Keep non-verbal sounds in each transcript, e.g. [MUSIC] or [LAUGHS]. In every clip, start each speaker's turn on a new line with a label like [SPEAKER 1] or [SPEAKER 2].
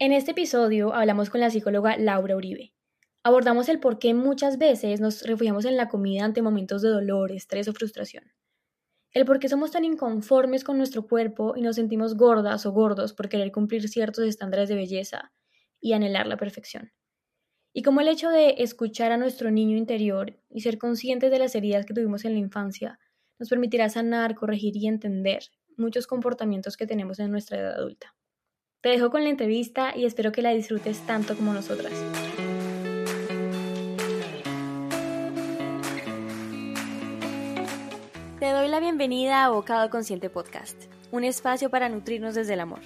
[SPEAKER 1] En este episodio hablamos con la psicóloga Laura Uribe. Abordamos el por qué muchas veces nos refugiamos en la comida ante momentos de dolor, estrés o frustración. El por qué somos tan inconformes con nuestro cuerpo y nos sentimos gordas o gordos por querer cumplir ciertos estándares de belleza y anhelar la perfección. Y como el hecho de escuchar a nuestro niño interior y ser conscientes de las heridas que tuvimos en la infancia nos permitirá sanar, corregir y entender muchos comportamientos que tenemos en nuestra edad adulta. Te dejo con la entrevista y espero que la disfrutes tanto como nosotras. Te doy la bienvenida a Bocado Consciente Podcast, un espacio para nutrirnos desde el amor.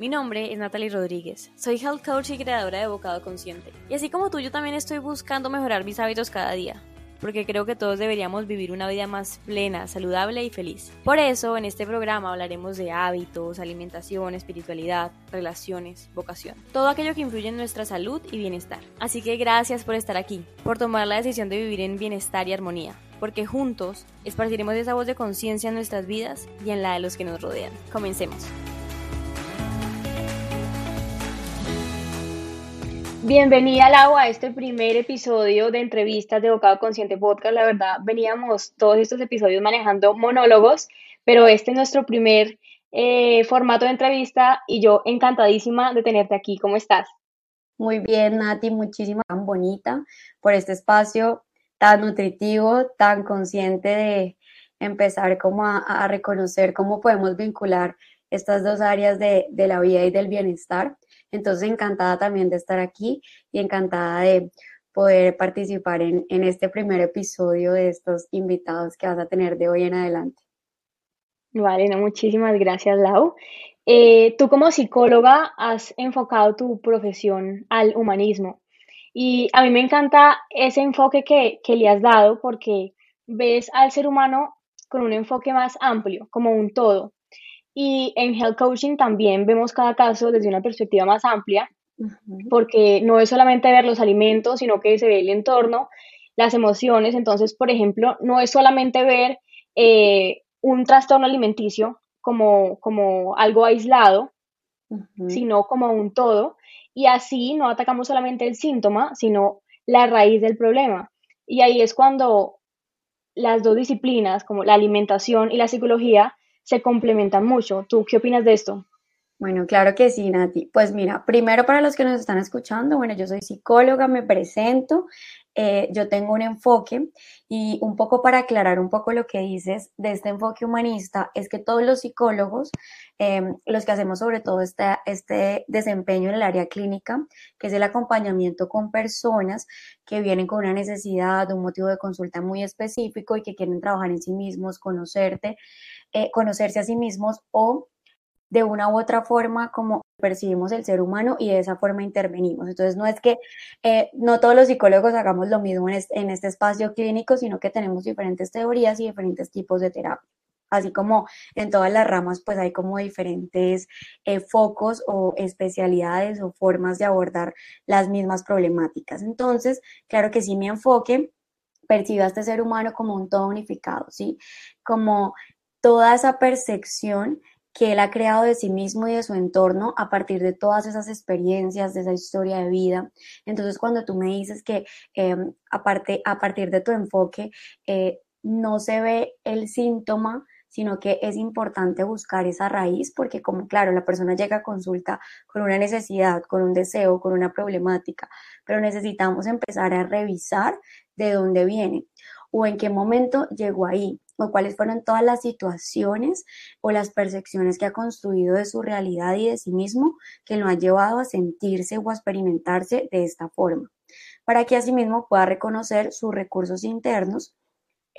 [SPEAKER 1] Mi nombre es Natalie Rodríguez, soy health coach y creadora de Bocado Consciente. Y así como tú, yo también estoy buscando mejorar mis hábitos cada día, porque creo que todos deberíamos vivir una vida más plena, saludable y feliz. Por eso, en este programa hablaremos de hábitos, alimentación, espiritualidad, relaciones, vocación, todo aquello que influye en nuestra salud y bienestar. Así que gracias por estar aquí, por tomar la decisión de vivir en bienestar y armonía, porque juntos esparciremos esa voz de conciencia en nuestras vidas y en la de los que nos rodean. Comencemos. Bienvenida, Lau, a este primer episodio de entrevistas de Bocado Consciente Podcast. La verdad, veníamos todos estos episodios manejando monólogos, pero este es nuestro primer eh, formato de entrevista y yo encantadísima de tenerte aquí. ¿Cómo estás?
[SPEAKER 2] Muy bien, Nati, muchísima, tan bonita por este espacio tan nutritivo, tan consciente de empezar como a, reconocer cómo podemos vincular estas dos áreas de, de la vida y del bienestar. Entonces, encantada también de estar aquí y encantada de poder participar en, este primer episodio de estos invitados que vas a tener de hoy en adelante.
[SPEAKER 1] Vale, no, muchísimas gracias, Lau. Eh, tú como psicóloga has enfocado tu profesión al humanismo y a mí me encanta ese enfoque que, que le has dado porque ves al ser humano con un enfoque más amplio, como un todo. Y en Health Coaching también vemos cada caso desde una perspectiva más amplia, porque no es solamente ver los alimentos, sino que se ve el entorno, las emociones. Entonces, por ejemplo, no es solamente ver eh, un trastorno alimenticio como, como algo aislado, sino como un todo. Y así no atacamos solamente el síntoma, sino la raíz del problema. Y ahí es cuando las dos disciplinas, como la alimentación y la psicología, se complementan mucho. ¿Tú qué opinas de esto?
[SPEAKER 2] Bueno, claro que sí, Nati. Pues mira, primero para los que nos están escuchando, bueno, yo soy psicóloga, me presento, eh, yo tengo un enfoque y un poco para aclarar un poco lo que dices de este enfoque humanista, es que todos los psicólogos, em, los que hacemos sobre todo este, este desempeño en el área clínica, que es el acompañamiento con personas que vienen con una necesidad, un motivo de consulta muy específico y que quieren trabajar en sí mismos, conocerte, eh, conocerse a sí mismos o de una u otra forma como percibimos el ser humano y de esa forma intervenimos. Entonces no es que eh, no todos los psicólogos hagamos lo mismo en este, espacio clínico, sino que tenemos diferentes teorías y diferentes tipos de terapia. Así como en todas las ramas, pues hay como diferentes eh, focos o especialidades o formas de abordar las mismas problemáticas. Entonces, claro que sí, mi enfoque percibe a este ser humano como un todo unificado, ¿sí? Como toda esa percepción que él ha creado de sí mismo y de su entorno a partir de todas esas experiencias, de esa historia de vida. Entonces, cuando tú me dices que em, aparte, a partir de tu enfoque eh, no se ve el síntoma, sino que es importante buscar esa raíz, porque como claro, la persona llega a consulta con una necesidad, con un deseo, con una problemática, pero necesitamos empezar a revisar de dónde viene o en qué momento llegó ahí o cuáles fueron todas las situaciones o las percepciones que ha construido de su realidad y de sí mismo que lo han llevado a sentirse o a experimentarse de esta forma, para que asimismo pueda reconocer sus recursos internos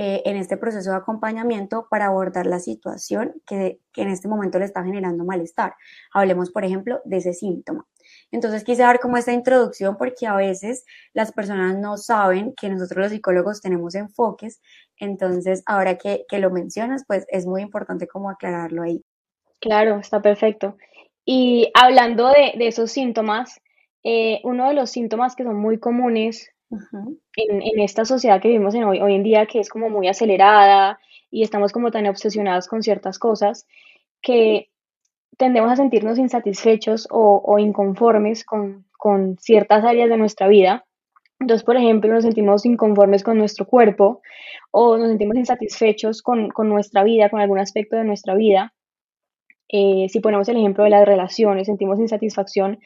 [SPEAKER 2] eh, en este proceso de acompañamiento para abordar la situación que, que en este momento le está generando malestar. Hablemos, por ejemplo, de ese síntoma. Entonces quise dar como esta introducción porque a veces las personas no saben que nosotros los psicólogos tenemos enfoques, entonces ahora que, lo mencionas, pues es muy importante como aclararlo ahí.
[SPEAKER 1] Claro, está perfecto. Y hablando de, esos síntomas, eh, uno de los síntomas que son muy comunes en, esta sociedad que vivimos en hoy, hoy en día, que es como muy acelerada y estamos como tan obsesionados con ciertas cosas, que tendemos a sentirnos insatisfechos o, inconformes con, ciertas áreas de nuestra vida. Entonces, por ejemplo, nos sentimos inconformes con nuestro cuerpo o nos sentimos insatisfechos con, nuestra vida, con algún aspecto de nuestra vida. Eh, si ponemos el ejemplo de las relaciones, sentimos insatisfacción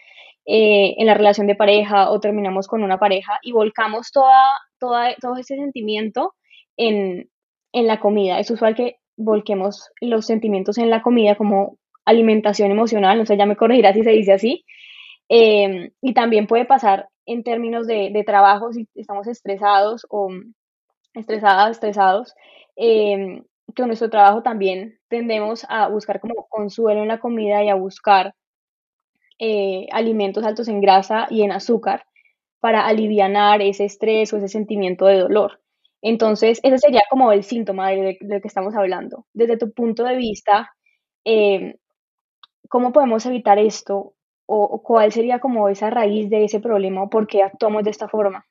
[SPEAKER 1] eh, en la relación de pareja o terminamos con una pareja y volcamos toda, toda, todo ese sentimiento en, en la comida. Es usual que volquemos los sentimientos en la comida como alimentación emocional, no sé, ya me corregirá si se dice así. Em, y también puede pasar en términos de, trabajo, si estamos estresados o estresadas, estresados, eh, que en nuestro trabajo también tendemos a buscar como consuelo en la comida y a buscar eh, alimentos altos en grasa y en azúcar para aliviar ese estrés o ese sentimiento de dolor. Entonces, ese sería como el síntoma de, lo que estamos hablando. Desde tu punto de vista, em, ¿cómo podemos evitar esto? O, cuál sería como esa raíz de ese problema o por qué actuamos de esta forma?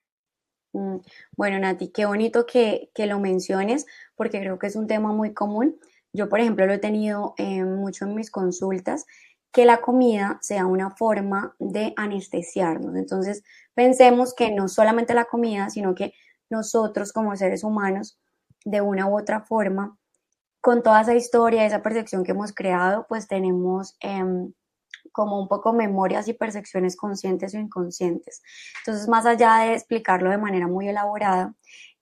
[SPEAKER 2] Mm, bueno, Nati, qué bonito que, lo menciones porque creo que es un tema muy común. Yo, por ejemplo, lo he tenido eh, mucho en mis consultas, que la comida sea una forma de anestesiarnos. Entonces, pensemos que no solamente la comida, sino que nosotros como seres humanos, de una u otra forma, con toda esa historia, esa percepción que hemos creado, pues tenemos em, como un poco memorias y percepciones conscientes o inconscientes. Entonces, más allá de explicarlo de manera muy elaborada,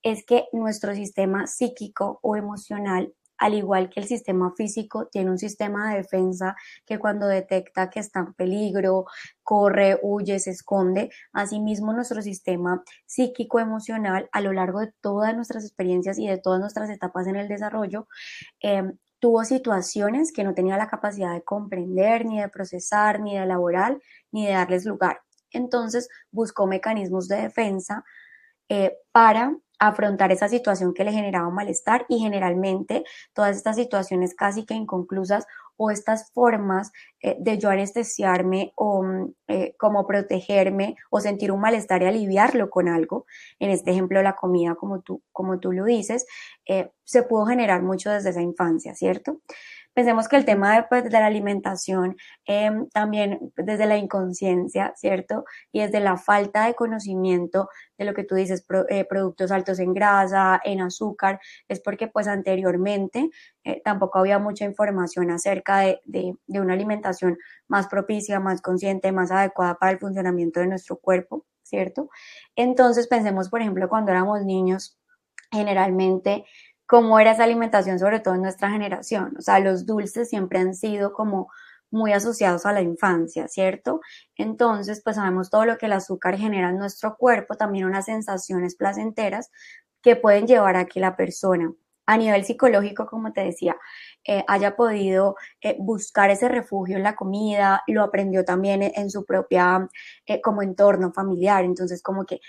[SPEAKER 2] es que nuestro sistema psíquico o emocional al igual que el sistema físico, tiene un sistema de defensa que cuando detecta que está en peligro, corre, huye, se esconde. Asimismo, nuestro sistema psíquico emocional a lo largo de todas nuestras experiencias y de todas nuestras etapas en el desarrollo, em, tuvo situaciones que no tenía la capacidad de comprender, ni de procesar, ni de elaborar, ni de darles lugar. Entonces buscó mecanismos de defensa eh, para afrontar esa situación que le generaba malestar y generalmente todas estas situaciones casi que inconclusas o estas formas eh, de yo anestesiarme o mm, eh, como protegerme o sentir un malestar y aliviarlo con algo, en este ejemplo la comida como tú, como tú lo dices, eh, se pudo generar mucho desde esa infancia, ¿cierto? Pensemos que el tema de, pues, de la alimentación, em, también desde la inconsciencia, ¿cierto? Y desde la falta de conocimiento de lo que tú dices, eh, productos altos en grasa, en azúcar, es porque pues anteriormente eh, tampoco había mucha información acerca de, de, de una alimentación más propicia, más consciente, más adecuada para el funcionamiento de nuestro cuerpo, ¿cierto? Entonces pensemos, por ejemplo, cuando éramos niños, generalmente cómo era esa alimentación, sobre todo en nuestra generación. O sea, los dulces siempre han sido como muy asociados a la infancia, ¿cierto? Entonces, pues sabemos todo lo que el azúcar genera en nuestro cuerpo, también unas sensaciones placenteras que pueden llevar a que la persona a nivel psicológico, como te decía, eh, haya podido eh, buscar ese refugio en la comida, lo aprendió también en, su propia eh, como entorno familiar, entonces como que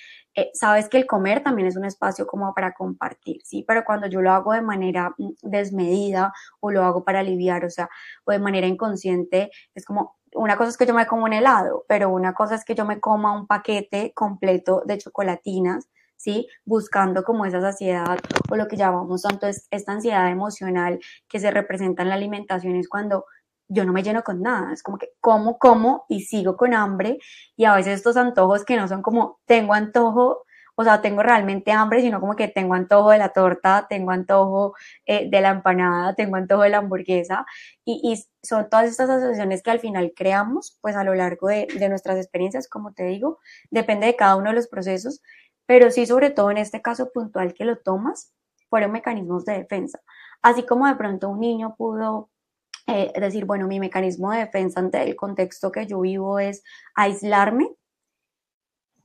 [SPEAKER 2] sabes que el comer también es un espacio como para compartir, ¿sí? Pero cuando yo lo hago de manera mm, desmedida o lo hago para aliviar, o sea, o de manera inconsciente, es como una cosa es que yo me como un helado, pero una cosa es que yo me coma un paquete completo de chocolatinas ¿sí? Buscando como esa saciedad o lo que llamamos tanto es esta ansiedad emocional que se representa en la alimentación es cuando yo no me lleno con nada, es como que como, como y sigo con hambre y a veces estos antojos que no son como tengo antojo, o sea, tengo realmente hambre, sino como que tengo antojo de la torta, tengo antojo eh, de la empanada, tengo antojo de la hamburguesa y, son todas estas asociaciones que al final creamos pues a lo largo de nuestras experiencias, como te digo, depende de cada uno de los procesos, pero sí sobre todo en este caso puntual que lo tomas, fueron mecanismos de defensa. Así como de pronto un niño pudo eh, decir, bueno, mi mecanismo de defensa ante el contexto que yo vivo es aislarme,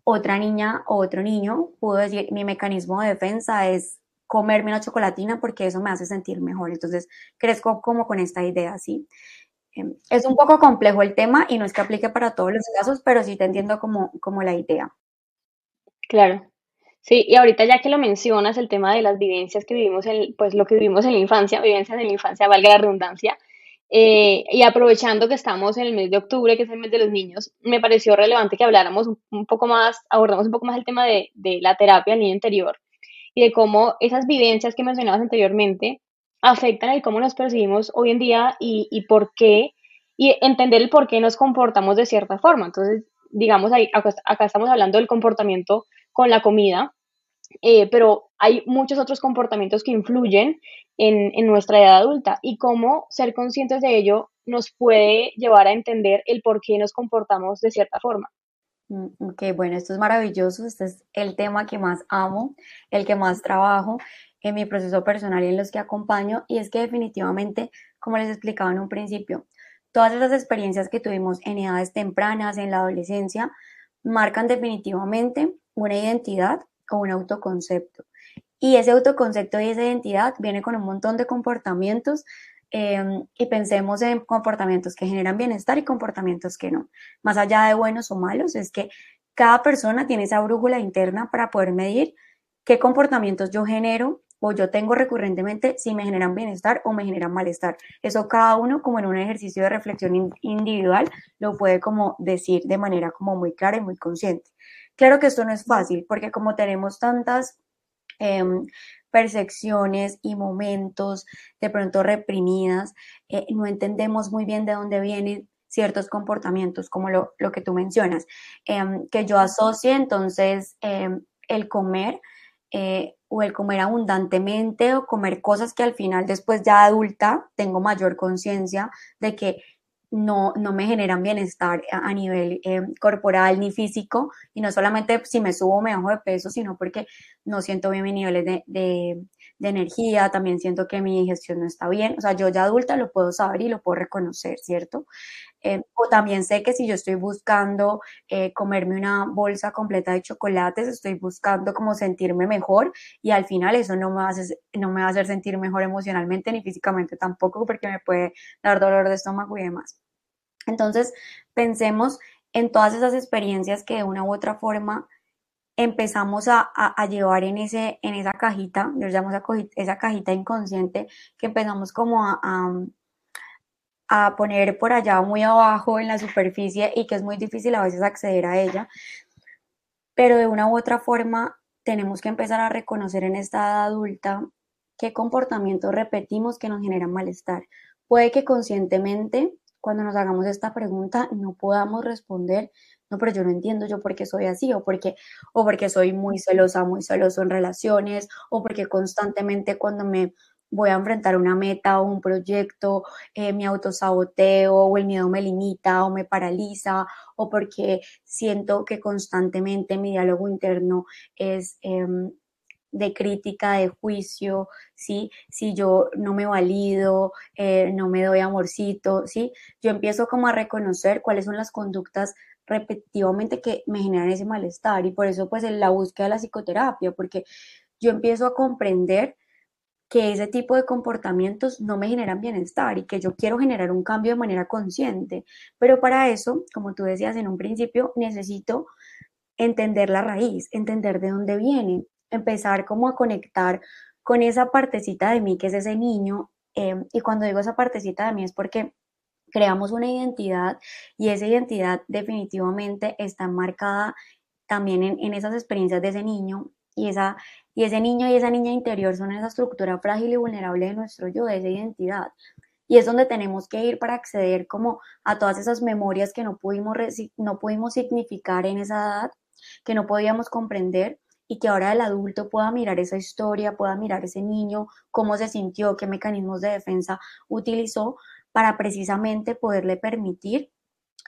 [SPEAKER 2] otra niña o otro niño pudo decir, mi mecanismo de defensa es comerme una chocolatina porque eso me hace sentir mejor. Entonces, crezco como con esta idea, ¿sí? Em, es un poco complejo el tema y no es que aplique para todos los casos, pero sí te entiendo como, como la idea.
[SPEAKER 1] Claro, Sí, y ahorita ya que lo mencionas, el tema de las vivencias que vivimos, en, pues lo que vivimos en la infancia, vivencias en la infancia, valga la redundancia, eh, y aprovechando que estamos en el mes de octubre, que es el mes de los niños, me pareció relevante que habláramos un, poco más, abordamos un poco más el tema de, de la terapia al niño interior y de cómo esas vivencias que mencionabas anteriormente afectan el cómo nos percibimos hoy en día y, y por qué y entender el por qué nos comportamos de cierta forma. Entonces, digamos, ahí, acá, estamos hablando del comportamiento con la comida, eh, pero hay muchos otros comportamientos que influyen en, en, nuestra edad adulta y cómo ser conscientes de ello nos puede llevar a entender el por qué nos comportamos de cierta forma.
[SPEAKER 2] Mm, ok, bueno, esto es maravilloso, este es el tema que más amo, el que más trabajo en mi proceso personal y en los que acompaño, y es que definitivamente, como les explicaba en un principio, todas esas experiencias que tuvimos en edades tempranas, en la adolescencia, marcan definitivamente una identidad o un autoconcepto. Y ese autoconcepto y esa identidad viene con un montón de comportamientos Em, y pensemos en comportamientos que generan bienestar y comportamientos que no. Más allá de buenos o malos, es que cada persona tiene esa brújula interna para poder medir qué comportamientos yo genero o yo tengo recurrentemente si me generan bienestar o me generan malestar. Eso cada uno como en un ejercicio de reflexión individual lo puede como decir de manera como muy clara y muy consciente. Claro que esto no es fácil porque como tenemos tantas em, percepciones y momentos de pronto reprimidas, eh, no entendemos muy bien de dónde vienen ciertos comportamientos, como lo, que tú mencionas, em, que yo asocie entonces em, el comer eh, o el comer abundantemente o comer cosas que al final después ya adulta tengo mayor conciencia de que no, no me generan bienestar a, nivel eh, corporal ni físico, y no solamente si me subo o me bajo de peso, sino porque no siento bien mis niveles de, energía, también siento que mi digestión no está bien, o sea, yo ya adulta lo puedo saber y lo puedo reconocer, ¿cierto? Eh, o también sé que si yo estoy buscando eh, comerme una bolsa completa de chocolates, estoy buscando como sentirme mejor y al final eso no me, hacer, no me va a hacer sentir mejor emocionalmente ni físicamente tampoco porque me puede dar dolor de estómago y demás. Entonces, pensemos en todas esas experiencias que de una u otra forma empezamos a, llevar en, ese, en esa cajita, yo llamo esa, esa cajita inconsciente, que empezamos como a, a, poner por allá muy abajo en la superficie y que es muy difícil a veces acceder a ella, pero de una u otra forma tenemos que empezar a reconocer en esta edad adulta qué comportamientos repetimos que nos generan malestar. Puede que conscientemente cuando nos hagamos esta pregunta no podamos responder, no, pero yo no entiendo yo por qué soy así, o porque, o porque soy muy celosa, muy celoso en relaciones, o porque constantemente cuando me voy a enfrentar una meta o un proyecto, eh, me autosaboteo o el miedo me limita o me paraliza o porque siento que constantemente mi diálogo interno es em, de crítica, de juicio, ¿sí? Si yo no me valido, eh, no me doy amorcito, ¿sí? Yo empiezo como a reconocer cuáles son las conductas repetitivamente que me generan ese malestar y por eso pues la búsqueda de la psicoterapia, porque yo empiezo a comprender que ese tipo de comportamientos no me generan bienestar y que yo quiero generar un cambio de manera consciente. Pero para eso, como tú decías en un principio, necesito entender la raíz, entender de dónde viene, empezar como a conectar con esa partecita de mí que es ese niño. Em, y cuando digo esa partecita de mí es porque creamos una identidad y esa identidad definitivamente está marcada también en, esas experiencias de ese niño y, esa, y ese niño y esa niña interior son esa estructura frágil y vulnerable de nuestro yo, de esa identidad. Y es donde tenemos que ir para acceder como a todas esas memorias que no pudimos, no pudimos significar en esa edad, que no podíamos comprender y que ahora el adulto pueda mirar esa historia, pueda mirar ese niño, cómo se sintió, qué mecanismos de defensa utilizó para precisamente poderle permitir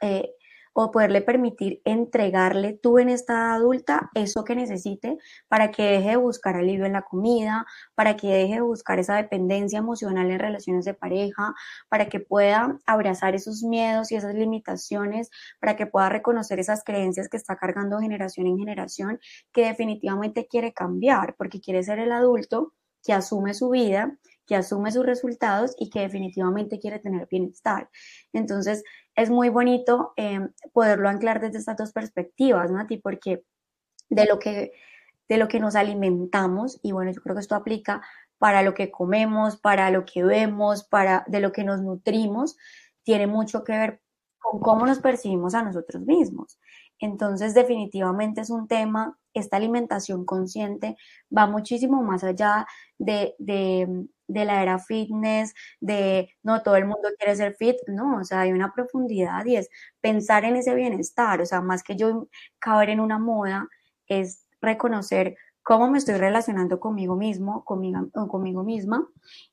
[SPEAKER 2] eh, o poderle permitir entregarle tú en esta adulta eso que necesite para que deje de buscar alivio en la comida, para que deje de buscar esa dependencia emocional en relaciones de pareja, para que pueda abrazar esos miedos y esas limitaciones, para que pueda reconocer esas creencias que está cargando generación en generación, que definitivamente quiere cambiar, porque quiere ser el adulto que asume su vida, que asume sus resultados y que definitivamente quiere tener bienestar. Entonces, es muy bonito em, poderlo anclar desde estas dos perspectivas, ¿no? ti porque de lo que de lo que nos alimentamos y bueno, yo creo que esto aplica para lo que comemos, para lo que vemos, para de lo que nos nutrimos, tiene mucho que ver con cómo nos percibimos a nosotros mismos. Entonces, definitivamente es un tema, esta alimentación consciente va muchísimo más allá de, de de la era fitness, de no todo el mundo quiere ser fit, no, o sea, hay una profundidad y es pensar en ese bienestar, o sea, más que yo caber en una moda, es reconocer cómo me estoy relacionando conmigo mismo, conmigo, conmigo misma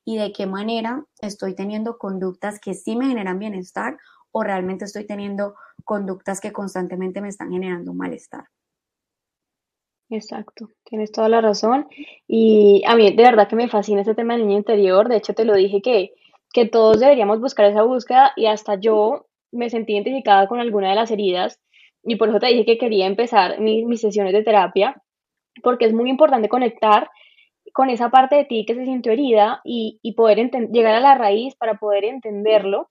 [SPEAKER 2] y de qué manera estoy teniendo conductas que sí me generan bienestar o realmente estoy teniendo conductas que constantemente me están generando malestar.
[SPEAKER 1] Exacto, tienes toda la razón. Y a mí de verdad que me fascina este tema del niño interior. De hecho, te lo dije que, que todos deberíamos buscar esa búsqueda y hasta yo me sentí identificada con alguna de las heridas y por eso te dije que quería empezar mis sesiones de terapia porque es muy importante conectar con esa parte de ti que se sintió herida y, poder llegar a la raíz para poder entenderlo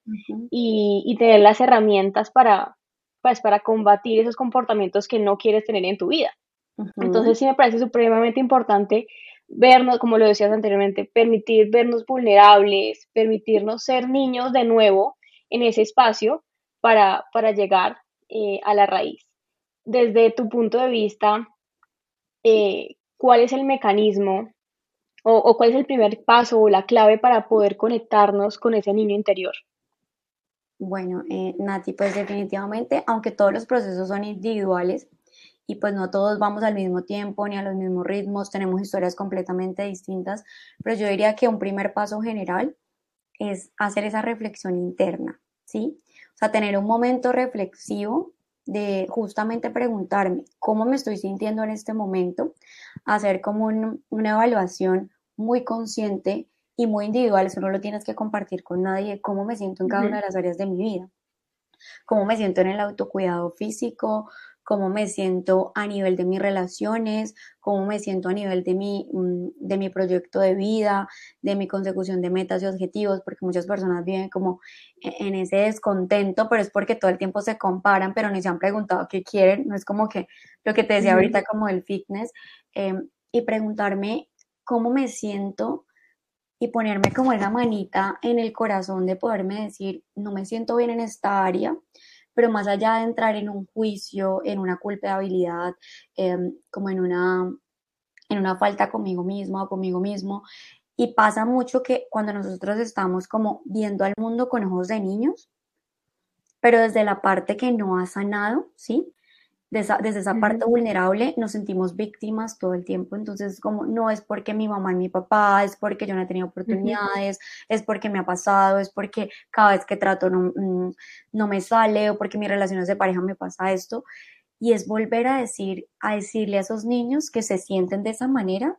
[SPEAKER 1] y, tener las herramientas para, pues, para combatir esos comportamientos que no quieres tener en tu vida. Entonces sí me parece supremamente importante vernos, como lo decías anteriormente, permitir vernos vulnerables, permitirnos ser niños de nuevo en ese espacio para, para llegar eh, a la raíz. Desde tu punto de vista, eh, cuál es el mecanismo o, cuál es el primer paso o la clave para poder conectarnos con ese niño interior.
[SPEAKER 2] Bueno, eh, Nati, pues definitivamente, aunque todos los procesos son individuales y pues no todos vamos al mismo tiempo ni a los mismos ritmos, tenemos historias completamente distintas, pero yo diría que un primer paso general es hacer esa reflexión interna, ¿sí? O sea, tener un momento reflexivo de justamente preguntarme cómo me estoy sintiendo en este momento, hacer como una evaluación muy consciente y muy individual, eso no lo tienes que compartir con nadie, cómo me siento en cada una de las áreas de mi vida, cómo me siento en el autocuidado físico, cómo me siento a nivel de mis relaciones, cómo me siento a nivel de mi, mm, de mi proyecto de vida, de mi consecución de metas y objetivos, porque muchas personas viven como e, en ese descontento, pero es porque todo el tiempo se comparan, pero ni se han preguntado qué quieren, no es como que lo que te decía ahorita como el fitness, em, y preguntarme cómo me siento y ponerme como esa manita en el corazón de poderme decir, no me siento bien en esta área, pero más allá de entrar en un juicio, en una culpabilidad, em, como en una, en una falta conmigo mismo o conmigo mismo. Y pasa mucho que cuando nosotros estamos como viendo al mundo con ojos de niños, pero desde la parte que no ha sanado, ¿sí? Desde esa parte vulnerable nos sentimos víctimas todo el tiempo. Entonces, como no es porque mi mamá y mi papá, es porque yo no he tenido oportunidades, es porque me ha pasado, es porque cada vez que trato no, mm, no me sale o porque mis relaciones de pareja me pasa esto. Y es volver a decir, a decirle a esos niños que se sienten de esa manera,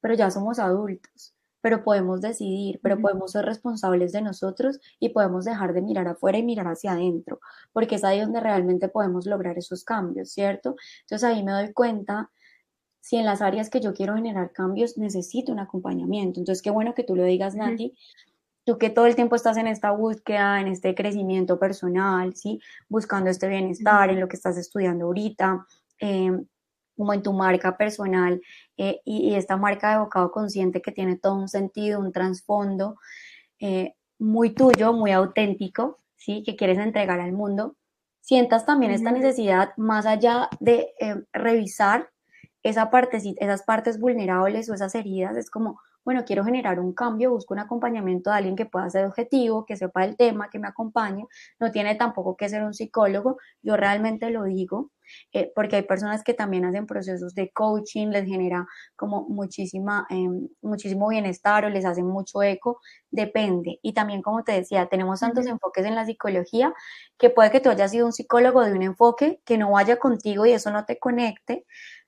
[SPEAKER 2] pero ya somos adultos pero podemos decidir, pero podemos ser responsables de nosotros y podemos dejar de mirar afuera y mirar hacia adentro, porque es ahí donde realmente podemos lograr esos cambios, ¿cierto? Entonces ahí me doy cuenta si en las áreas que yo quiero generar cambios necesito un acompañamiento. Entonces, qué bueno que tú lo digas, Nati. Tú que todo el tiempo estás en esta búsqueda, en este crecimiento personal, ¿sí? Buscando este bienestar, en lo que estás estudiando ahorita, eh, como en tu marca personal eh, y, esta marca de bocado consciente que tiene todo un sentido, un trasfondo eh, muy tuyo, muy auténtico, ¿sí? que quieres entregar al mundo, sientas también esta necesidad más allá de eh, revisar esa parte, esas partes vulnerables o esas heridas, es como, bueno, quiero generar un cambio, busco un acompañamiento de alguien que pueda ser objetivo, que sepa el tema, que me acompañe. No tiene tampoco que ser un psicólogo, yo realmente lo digo, eh, porque hay personas que también hacen procesos de coaching, les genera como muchísima, em, muchísimo bienestar o les hace mucho eco, depende. Y también, como te decía, tenemos tantos enfoques en la psicología que puede que tú hayas sido un psicólogo de un enfoque que no vaya contigo y eso no te conecte,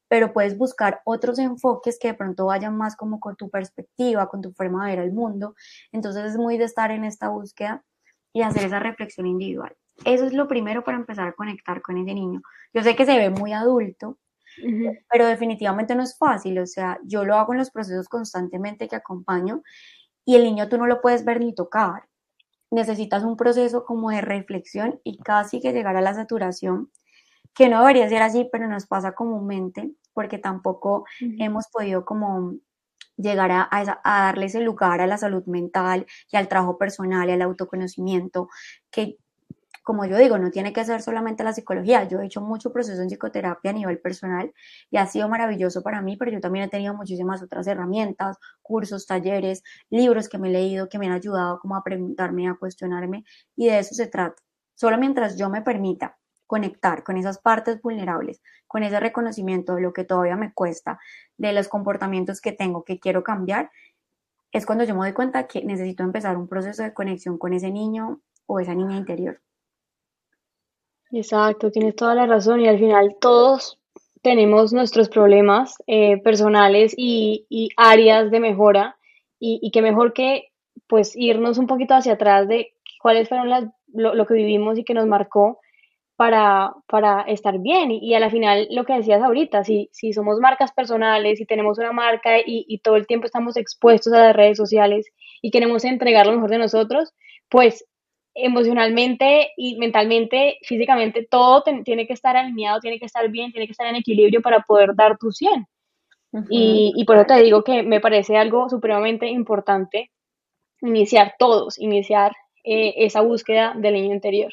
[SPEAKER 2] pero puedes buscar otros enfoques que de pronto vayan más como con tu perspectiva, con tu forma de ver el mundo. Entonces es muy de estar en esta búsqueda y hacer esa reflexión individual. Eso es lo primero para empezar a conectar con ese niño. Yo sé que se ve muy adulto, pero definitivamente no es fácil. O sea, yo lo hago en los procesos constantemente que acompaño y el niño tú no lo puedes ver ni tocar. Necesitas un proceso como de reflexión y casi que llegar a la saturación que no debería ser así, pero nos pasa comúnmente, porque tampoco hemos podido como llegar a, a, darle ese lugar a la salud mental y al trabajo personal y al autoconocimiento que como yo digo, no tiene que ser solamente la psicología. Yo he hecho mucho proceso en psicoterapia a nivel personal y ha sido maravilloso para mí, pero yo también he tenido muchísimas otras herramientas, cursos, talleres, libros que me he leído que me han ayudado como a preguntarme, a cuestionarme y de eso se trata. Solo mientras yo me permita conectar con esas partes vulnerables, con ese reconocimiento de lo que todavía me cuesta, de los comportamientos que tengo, que quiero cambiar, es cuando yo me doy cuenta que necesito empezar un proceso de conexión con ese niño o esa niña interior.
[SPEAKER 1] Exacto, tienes toda la razón y al final todos tenemos nuestros problemas eh, personales y, áreas de mejora y, y que mejor que pues irnos un poquito hacia atrás de cuáles fueron las, lo, que vivimos y que nos marcó para, para estar bien. Y, a la final, lo que decías ahorita, si, si somos marcas personales, si tenemos una marca y, y todo el tiempo estamos expuestos a las redes sociales y queremos entregar lo mejor de nosotros, pues emocionalmente y mentalmente, físicamente, todo tiene que estar alineado, tiene que estar bien, tiene que estar en equilibrio para poder dar tu 100. y, y, por eso te digo que me parece algo supremamente importante iniciar todos, iniciar eh, esa búsqueda del niño interior.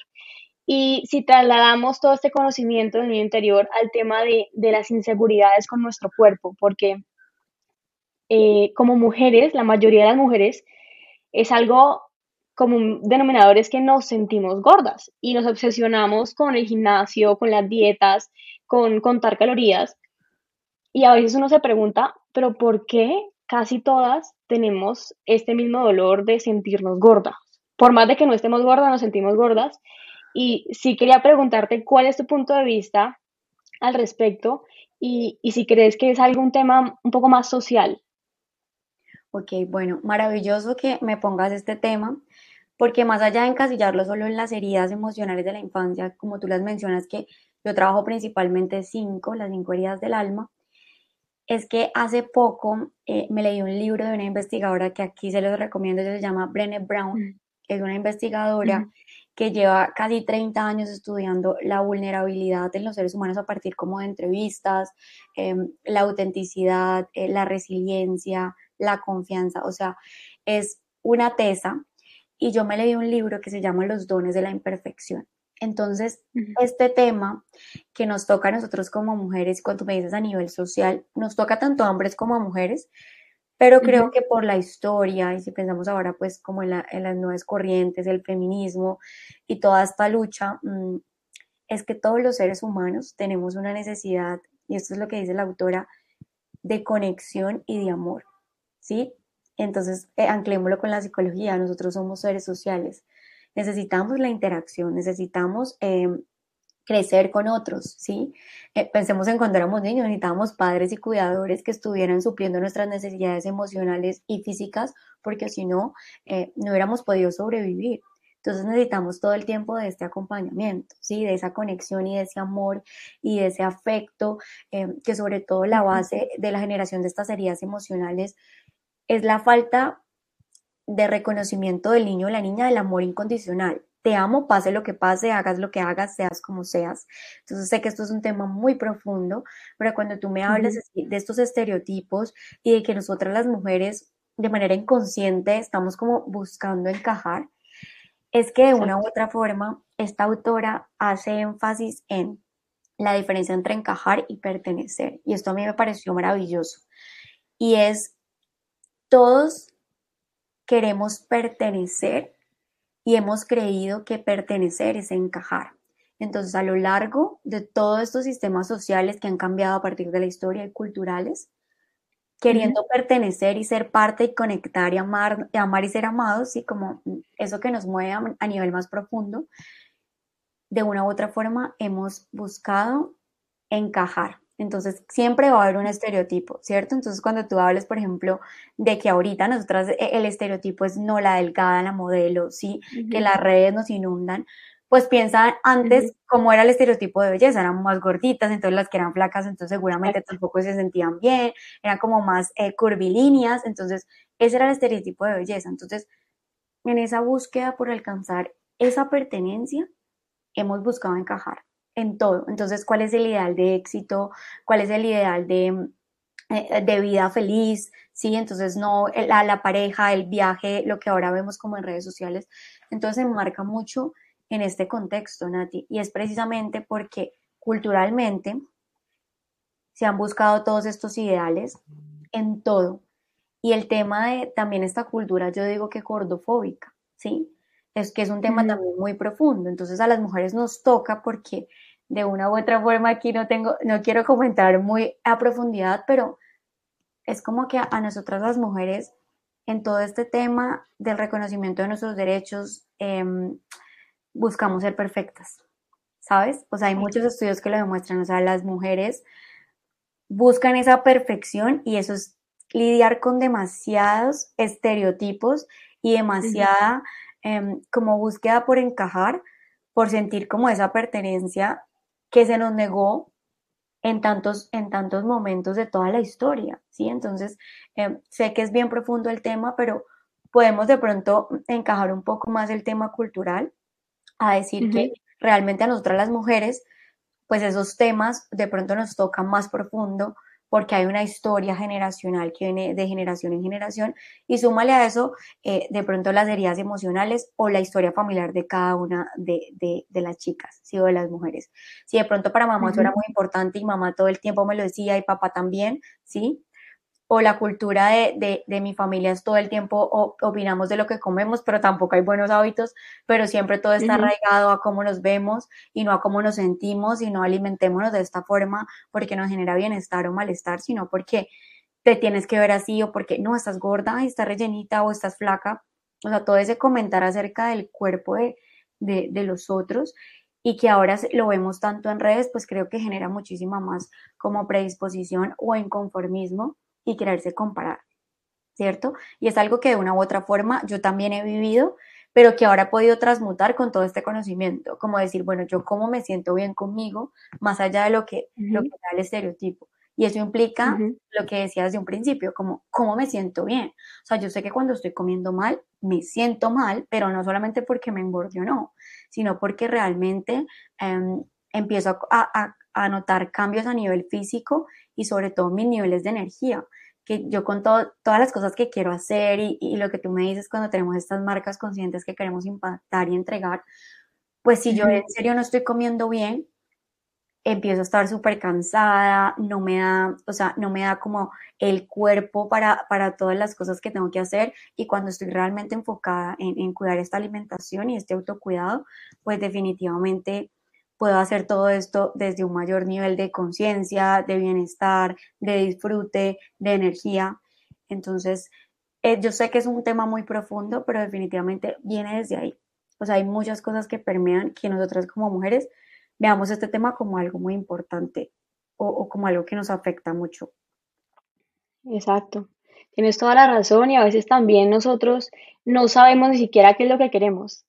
[SPEAKER 1] Y si trasladamos todo este conocimiento del niño interior al tema de, de las inseguridades con nuestro cuerpo, porque eh, como mujeres, la mayoría de las mujeres, es algo como un denominador es que nos sentimos gordas y nos obsesionamos con el gimnasio, con las dietas, con contar calorías. Y a veces uno se pregunta, pero ¿por qué casi todas tenemos este mismo dolor de sentirnos gordas? Por más de que no estemos gordas, nos sentimos gordas. Y sí quería preguntarte cuál es tu punto de vista al respecto y, y si crees que es algún tema un poco más social.
[SPEAKER 2] Ok, bueno, maravilloso que me pongas este tema porque más allá de encasillarlo solo en las heridas emocionales de la infancia, como tú las mencionas, que yo trabajo principalmente cinco, las cinco heridas del alma, es que hace poco eh, me leí un libro de una investigadora que aquí se los recomiendo, se llama Brené Brown, mm. es una investigadora que lleva casi 30 años estudiando la vulnerabilidad en los seres humanos a partir como de entrevistas, em, la autenticidad, eh, la resiliencia, la confianza, o sea, es una tesa y yo me leí un libro que se llama Los dones de la imperfección. Entonces, este tema que nos toca a nosotros como mujeres, cuando me dices a nivel social, nos toca tanto a hombres como a mujeres, pero creo que por la historia, y si pensamos ahora pues como en, las nuevas corrientes, el feminismo y toda esta lucha, mm, es que todos los seres humanos tenemos una necesidad, y esto es lo que dice la autora, de conexión y de amor, ¿sí? Entonces, eh, anclémoslo con la psicología, nosotros somos seres sociales, necesitamos la interacción, necesitamos em, crecer con otros, ¿sí? Eh, pensemos en cuando éramos niños, necesitábamos padres y cuidadores que estuvieran supliendo nuestras necesidades emocionales y físicas, porque si no, eh, no hubiéramos podido sobrevivir. Entonces necesitamos todo el tiempo de este acompañamiento, ¿sí? De esa conexión y de ese amor y de ese afecto, em, que sobre todo la base de la generación de estas heridas emocionales es la falta de reconocimiento del niño o la niña del amor incondicional. Te amo, pase lo que pase, hagas lo que hagas, seas como seas. Entonces sé que esto es un tema muy profundo, pero cuando tú me hablas de estos estereotipos y de que nosotras las mujeres de manera inconsciente estamos como buscando encajar, es que de una u otra forma esta autora hace énfasis en la diferencia entre encajar y pertenecer. Y esto a mí me pareció maravilloso. Y es todos queremos pertenecer y hemos creído que pertenecer es encajar. Entonces, a lo largo de todos estos sistemas sociales que han cambiado a partir de la historia y culturales, queriendo pertenecer y ser parte y conectar y amar, y amar y ser amados, y como eso que nos mueve a, a nivel más profundo, de una u otra forma hemos buscado encajar. Entonces, siempre va a haber un estereotipo, ¿cierto? Entonces, cuando tú hables, por ejemplo, de que ahorita nosotras e, el estereotipo es no la delgada, la modelo, sí, que las redes nos inundan, pues piensa antes cómo era el estereotipo de belleza, eran más gorditas, entonces las que eran flacas, entonces seguramente tampoco se sentían bien, eran como más eh, curvilíneas, entonces ese era el estereotipo de belleza. Entonces, en esa búsqueda por alcanzar esa pertenencia, hemos buscado encajar en todo. Entonces, ¿cuál es el ideal de éxito? ¿Cuál es el ideal de, eh, de vida feliz? Sí, entonces no la, la pareja, el viaje, lo que ahora vemos como en redes sociales. Entonces, marca mucho en este contexto, Nati, y es precisamente porque culturalmente se han buscado todos estos ideales en todo. Y el tema de también esta cultura, yo digo que gordofóbica, ¿sí? Es que es un tema también muy profundo. Entonces a las mujeres nos toca porque de una u otra forma aquí no tengo, no quiero comentar muy a profundidad, pero es como que a, nosotras las mujeres en todo este tema del reconocimiento de nuestros derechos em, buscamos ser perfectas, ¿sabes? O sea, hay muchos estudios que lo demuestran, o sea, las mujeres buscan esa perfección y eso es lidiar con demasiados estereotipos y demasiada em, como búsqueda por encajar, por sentir como esa pertenencia que se nos negó en tantos, en tantos momentos de toda la historia, ¿sí? Entonces, em, sé que es bien profundo el tema, pero podemos de pronto encajar un poco más el tema cultural a decir que realmente a nosotras las mujeres pues esos temas de pronto nos tocan más profundo porque hay una historia generacional que viene de generación en generación y súmale a eso eh, de pronto las heridas emocionales o la historia familiar de cada una de, las chicas, ¿sí? o de las mujeres. Si de pronto para mamá eso era muy importante y mamá todo el tiempo me lo decía y papá también, ¿sí? O la cultura de, de, mi familia es todo el tiempo opinamos de lo que comemos, pero tampoco hay buenos hábitos, pero siempre todo está arraigado a cómo nos vemos y no a cómo nos sentimos y no alimentémonos de esta forma porque nos genera bienestar o malestar, sino porque te tienes que ver así o porque no estás gorda y estás rellenita o estás flaca. O sea, todo ese comentar acerca del cuerpo de, de, de los otros y que ahora lo vemos tanto en redes, pues creo que genera muchísima más como predisposición o inconformismo y quererse comparar, ¿cierto? Y es algo que de una u otra forma yo también he vivido, pero que ahora he podido transmutar con todo este conocimiento, como decir, bueno, yo cómo me siento bien conmigo, más allá de lo que, lo que da el estereotipo. Y eso implica lo que decías de un principio, como cómo me siento bien. O sea, yo sé que cuando estoy comiendo mal, me siento mal, pero no solamente porque me engorde o no, sino porque realmente em, empiezo a, a, notar cambios a nivel físico y sobre todo mis niveles de energía que yo con todas las cosas que quiero hacer y, lo que tú me dices cuando tenemos estas marcas conscientes que queremos impactar y entregar, pues si yo en serio no estoy comiendo bien, empiezo a estar súper cansada, no me da, o sea, no me da como el cuerpo para, para todas las cosas que tengo que hacer y cuando estoy realmente enfocada en, en cuidar esta alimentación y este autocuidado, pues definitivamente puedo hacer todo esto desde un mayor nivel de conciencia, de bienestar, de disfrute, de energía. Entonces, eh, yo sé que es un tema muy profundo, pero definitivamente viene desde ahí. O sea, hay muchas cosas que permean que nosotras como mujeres veamos este tema como algo muy importante o, o como algo que nos afecta mucho.
[SPEAKER 1] Exacto. Tienes toda la razón y a veces también nosotros no sabemos ni siquiera qué es lo que queremos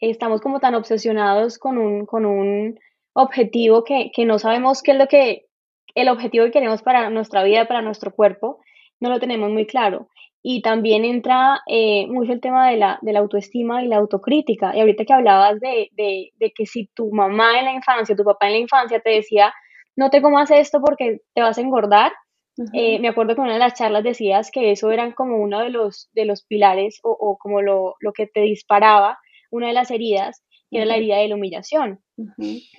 [SPEAKER 1] estamos como tan obsesionados con un, con un objetivo que, que no sabemos qué es lo que, el objetivo que queremos para nuestra vida, para nuestro cuerpo, no lo tenemos muy claro. Y también entra eh, mucho el tema de la, de la autoestima y la autocrítica. Y ahorita que hablabas de, de, de, que si tu mamá en la infancia, tu papá en la infancia te decía, no te comas esto porque te vas a engordar, eh, me acuerdo que en una de las charlas decías que eso eran como uno de los, de los pilares o, o como lo, lo, que te disparaba una de las heridas, que era la herida de la humillación.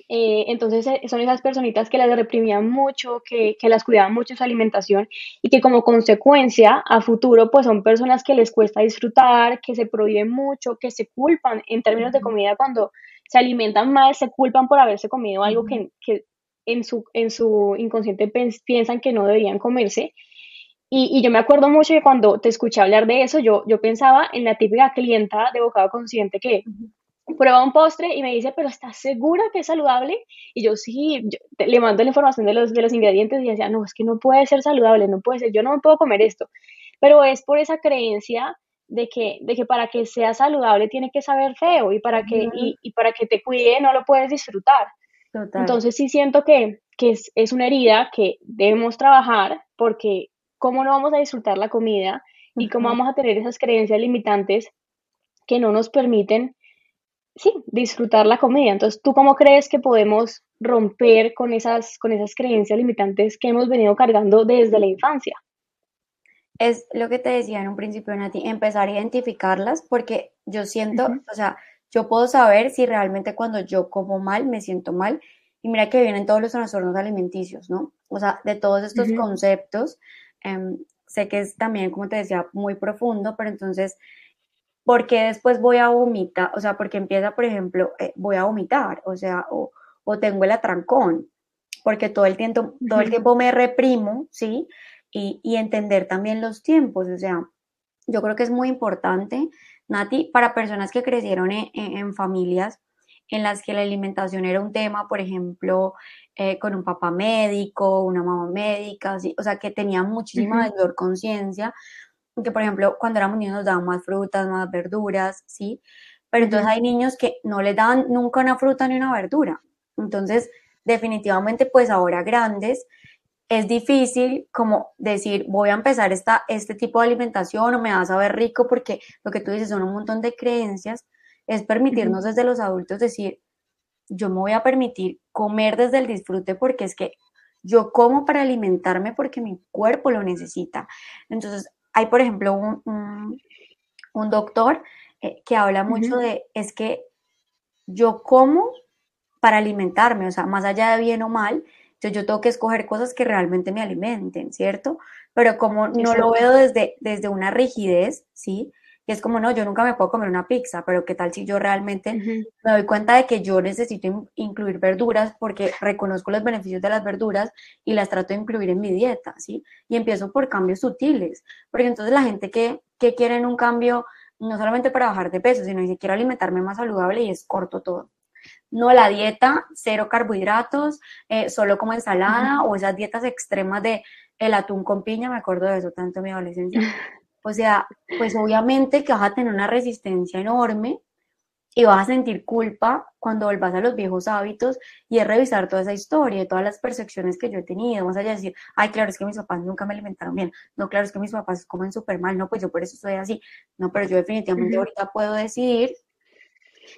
[SPEAKER 1] Eh, entonces eh, son esas personitas que las reprimían mucho, que, que, las cuidaban mucho en su alimentación y que como consecuencia a futuro pues son personas que les cuesta disfrutar, que se prohíben mucho, que se culpan en términos de comida cuando se alimentan mal, se culpan por haberse comido algo que, que en, su, en su inconsciente piensan que no deberían comerse. Y, y, yo me acuerdo mucho que cuando te escuché hablar de eso, yo, yo pensaba en la típica clienta de bocado consciente que prueba un postre y me dice, pero ¿estás segura que es saludable? Y yo sí, le mando la información de los, de los ingredientes y decía, no, es que no puede ser saludable, no puede ser, yo no me puedo comer esto. Pero es por esa creencia de que, de que para que sea saludable tiene que saber feo y para que, y, y, para que te cuide no lo puedes disfrutar. Entonces sí siento que, que es, es una herida que debemos trabajar porque cómo no vamos a disfrutar la comida y cómo vamos a tener esas creencias limitantes que no nos permiten, sí, disfrutar la comida. Entonces, ¿tú cómo crees que podemos romper con esas, con esas creencias limitantes que hemos venido cargando desde la infancia?
[SPEAKER 2] Es lo que te decía en un principio, Nati, empezar a identificarlas porque yo siento, o sea, yo puedo saber si realmente cuando yo como mal, me siento mal. Y mira que vienen todos los trastornos alimenticios, ¿no? O sea, de todos estos conceptos, em, sé que es también, como te decía, muy profundo, pero entonces, ¿por qué después voy a vomitar? O sea, porque empieza, por ejemplo, eh, voy a vomitar, o sea, o, o, tengo el atrancón, porque todo el tiempo, todo el tiempo me reprimo, ¿sí? Y, y entender también los tiempos, o sea, yo creo que es muy importante, Nati, para personas que crecieron en, familias en las que la alimentación era un tema, por ejemplo, eh, con un papá médico, una mamá médica, o sea, que tenían muchísima mayor conciencia, que por ejemplo, cuando éramos niños nos daban más frutas, más verduras, ¿sí? Pero entonces hay niños que no les dan nunca una fruta ni una verdura. Entonces, definitivamente, pues ahora grandes, es difícil como decir, voy a empezar esta, este tipo de alimentación o me va a saber rico porque lo que tú dices son un montón de creencias, es permitirnos desde los adultos decir, yo me voy a permitir comer desde el disfrute porque es que yo como para alimentarme porque mi cuerpo lo necesita. Entonces, hay, por ejemplo, un, un, doctor eh, que habla mucho de, es que yo como para alimentarme, o sea, más allá de bien o mal, yo tengo que escoger cosas que realmente me alimenten, ¿cierto? Pero como no lo veo desde, desde una rigidez, ¿sí? Y es como, no, yo nunca me puedo comer una pizza, pero ¿qué tal si yo realmente me doy cuenta de que yo necesito incluir verduras porque reconozco los beneficios de las verduras y las trato de incluir en mi dieta, ¿sí? Y empiezo por cambios sutiles, porque entonces la gente que, que quiere un cambio no solamente para bajar de peso, sino que quiero alimentarme más saludable y es corto todo no la dieta, cero carbohidratos, eh, solo como ensalada o esas dietas extremas de el atún con piña, me acuerdo de eso tanto en mi adolescencia. [LAUGHS] O sea, pues obviamente que vas a tener una resistencia enorme y vas a sentir culpa cuando volvas a los viejos hábitos y es revisar toda esa historia, todas las percepciones que yo he tenido, más allá de decir, ay, claro, es que mis papás nunca me alimentaron bien, no, claro, es que mis papás comen súper mal, no, pues yo por eso estoy así, no, pero yo definitivamente ahorita puedo decidir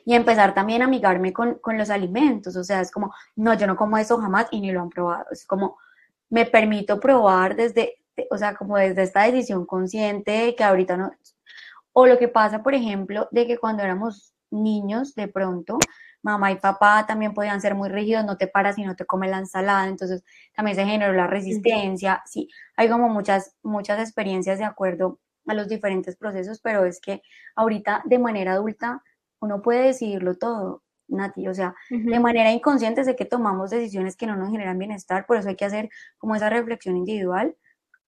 [SPEAKER 2] y empezar también a amigarme con, con, los alimentos. O sea, es como, no, yo no como eso jamás y ni lo han probado. Es como, me permito probar desde, o sea, como desde esta decisión consciente que ahorita no. O lo que pasa, por ejemplo, de que cuando éramos niños, de pronto, mamá y papá también podían ser muy rígidos, no te paras y no te comes la ensalada, entonces también se generó la resistencia, sí, hay como muchas, muchas experiencias de acuerdo a los diferentes procesos, pero es que ahorita de manera adulta uno puede decidirlo todo, Nati, o sea, de manera inconsciente sé que tomamos decisiones que no nos generan bienestar, por eso hay que hacer como esa reflexión individual,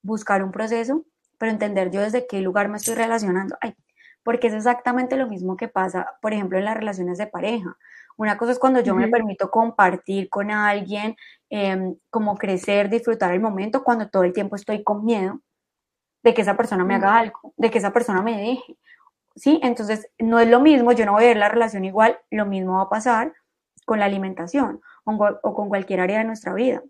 [SPEAKER 2] buscar un proceso, pero entender yo desde qué lugar me estoy relacionando, Ay, porque es exactamente lo mismo que pasa, por ejemplo, en las relaciones de pareja. Una cosa es cuando yo me permito compartir con alguien, em, como crecer, disfrutar el momento, cuando todo el tiempo estoy con miedo de que esa persona me haga algo, de que esa persona me deje, ¿sí? Entonces, no es lo mismo, yo no voy a ver la relación igual, lo mismo va a pasar con la alimentación o, con cualquier área de nuestra vida.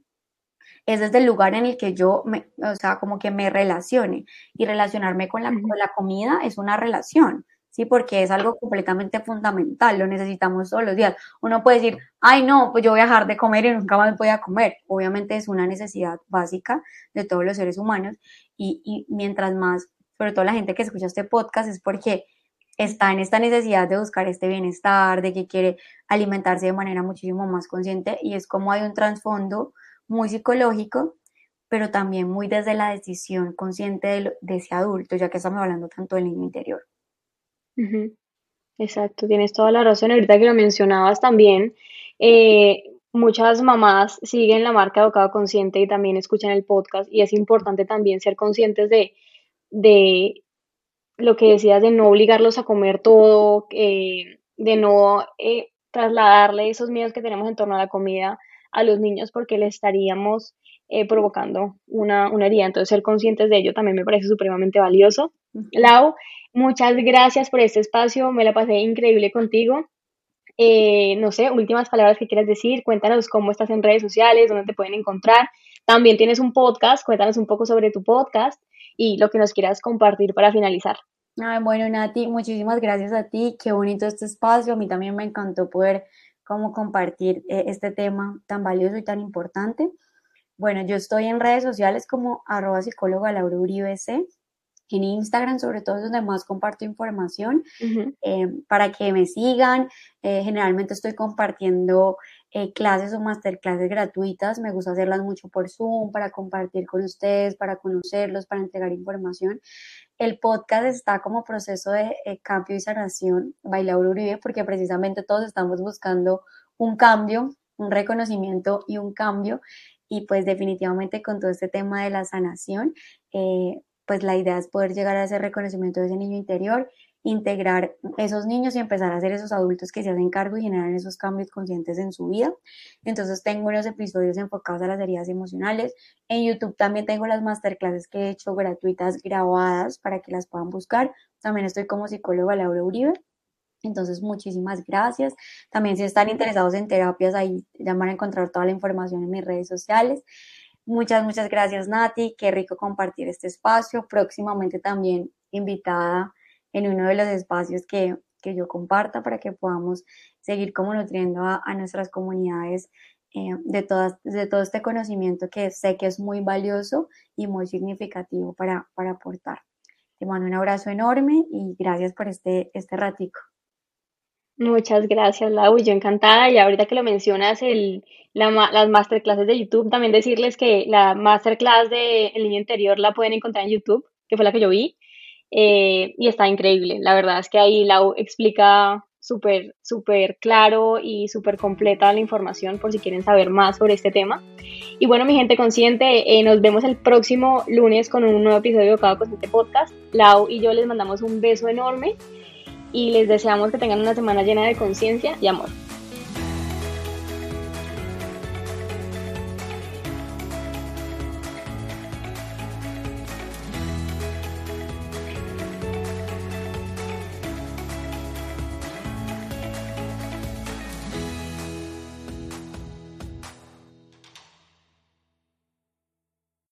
[SPEAKER 2] Es desde el lugar en el que yo, me, o sea, como que me relacione. Y relacionarme con la, con la comida es una relación, ¿sí? Porque es algo completamente fundamental, lo necesitamos todos los días. Uno puede decir, ay, no, pues yo voy a dejar de comer y nunca más voy a comer. Obviamente es una necesidad básica de todos los seres humanos y, y mientras más, sobre todo la gente que escucha este podcast, es porque está en esta necesidad de buscar este bienestar, de que quiere alimentarse de manera muchísimo más consciente y es como hay un trasfondo muy psicológico, pero también muy desde la decisión consciente de, ese adulto, ya que estamos hablando tanto del niño interior.
[SPEAKER 1] Exacto, tienes toda la razón. Ahorita que lo mencionabas también, eh, muchas mamás siguen la marca de Educado Consciente y también escuchan el podcast y es importante también ser conscientes de, de lo que decías de no obligarlos a comer todo, eh, de no eh, trasladarle esos miedos que tenemos en torno a la comida a los niños porque le estaríamos eh, provocando una, una, herida. Entonces, ser conscientes de ello también me parece supremamente valioso. Lau, muchas gracias por este espacio, me la pasé increíble contigo. no sé, últimas palabras que quieras decir, cuéntanos cómo estás en redes sociales, dónde te pueden encontrar. También tienes un podcast, cuéntanos un poco sobre tu podcast y lo que nos quieras compartir para finalizar.
[SPEAKER 2] Ay, bueno, Nati, muchísimas gracias a ti. Qué bonito este espacio. A mí también me encantó poder como compartir eh, este tema tan valioso y tan importante. Bueno, yo estoy en redes sociales como arroba psicóloga Laura en Instagram, sobre todo es donde más comparto información, eh, para que me sigan. Eh, generalmente estoy compartiendo eh, clases o masterclasses gratuitas. Me gusta hacerlas mucho por Zoom para compartir con ustedes, para conocerlos, para entregar información. El podcast está como proceso de cambio y sanación, Bailauro Uribe, porque precisamente todos estamos buscando un cambio, un reconocimiento y un cambio. Y pues definitivamente con todo este tema de la sanación, pues la idea es poder llegar a ese reconocimiento de ese niño interior, integrar esos niños y empezar a ser esos adultos que se hacen cargo y generan esos cambios conscientes en su vida. Entonces tengo unos episodios enfocados a las heridas emocionales. En YouTube también tengo las masterclasses que he hecho gratuitas grabadas para que las puedan buscar. También estoy como psicóloga Laura Uribe. Entonces, muchísimas gracias. También si están interesados en terapias, ahí ya van a encontrar toda la información en mis redes sociales. Muchas, muchas gracias Nati, qué rico compartir este espacio. Próximamente también invitada en uno de los espacios que, yo comparta para que podamos seguir como nutriendo a, nuestras comunidades eh, de, todas, de todo este conocimiento que sé que es muy valioso y muy significativo para, para aportar. Te mando un abrazo enorme y gracias por este, este ratico.
[SPEAKER 1] Muchas gracias, Lau. Yo encantada. Y ahorita que lo mencionas, el, las masterclasses de YouTube, también decirles que la masterclass de El Niño Interior la pueden encontrar en YouTube, que fue la que yo vi. Eh, y está increíble. La verdad es que ahí Lau explica súper, súper claro y súper completa la información por si quieren saber más sobre este tema. Y bueno, mi gente consciente, eh, nos vemos el próximo lunes con un nuevo episodio de Cada Consciente Podcast. Lau y yo les mandamos un beso enorme y les deseamos que tengan una semana llena de conciencia y amor.